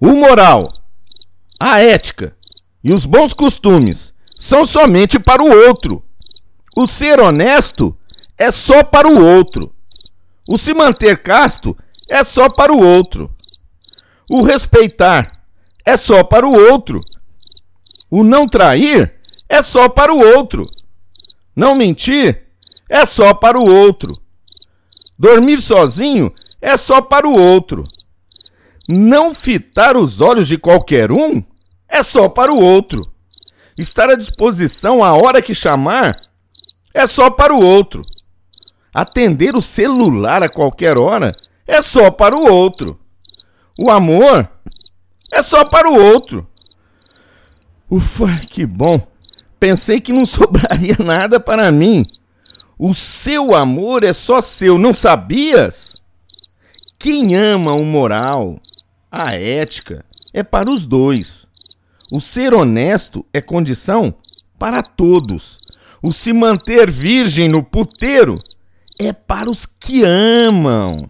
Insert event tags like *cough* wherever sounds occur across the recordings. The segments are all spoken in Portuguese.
O moral, a ética e os bons costumes são somente para o outro. O ser honesto é só para o outro. O se manter casto é só para o outro. O respeitar é só para o outro. O não trair é só para o outro. Não mentir é só para o outro. Dormir sozinho é só para o outro. Não fitar os olhos de qualquer um é só para o outro. Estar à disposição a hora que chamar é só para o outro. Atender o celular a qualquer hora é só para o outro. O amor é só para o outro. Ufa, que bom. Pensei que não *laughs* sobraria nada para mim. O seu amor é só seu, não sabias? Quem ama o moral, a ética, é para os dois. O ser honesto é condição para todos. O se manter virgem no puteiro é para os que amam.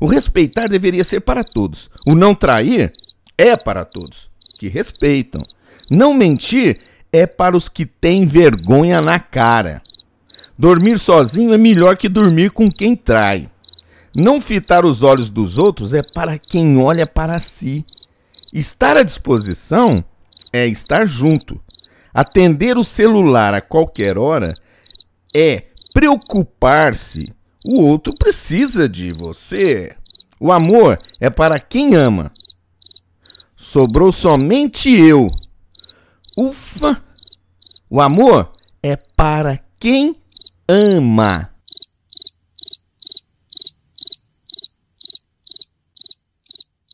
O respeitar deveria ser para todos. O não trair é para todos que respeitam. Não mentir é para os que têm vergonha na cara. Dormir sozinho é melhor que dormir com quem trai. Não fitar os olhos dos outros é para quem olha para si. Estar à disposição é estar junto. Atender o celular a qualquer hora é preocupar-se. O outro precisa de você. O amor é para quem ama. Sobrou somente eu. Ufa! O amor é para quem ama.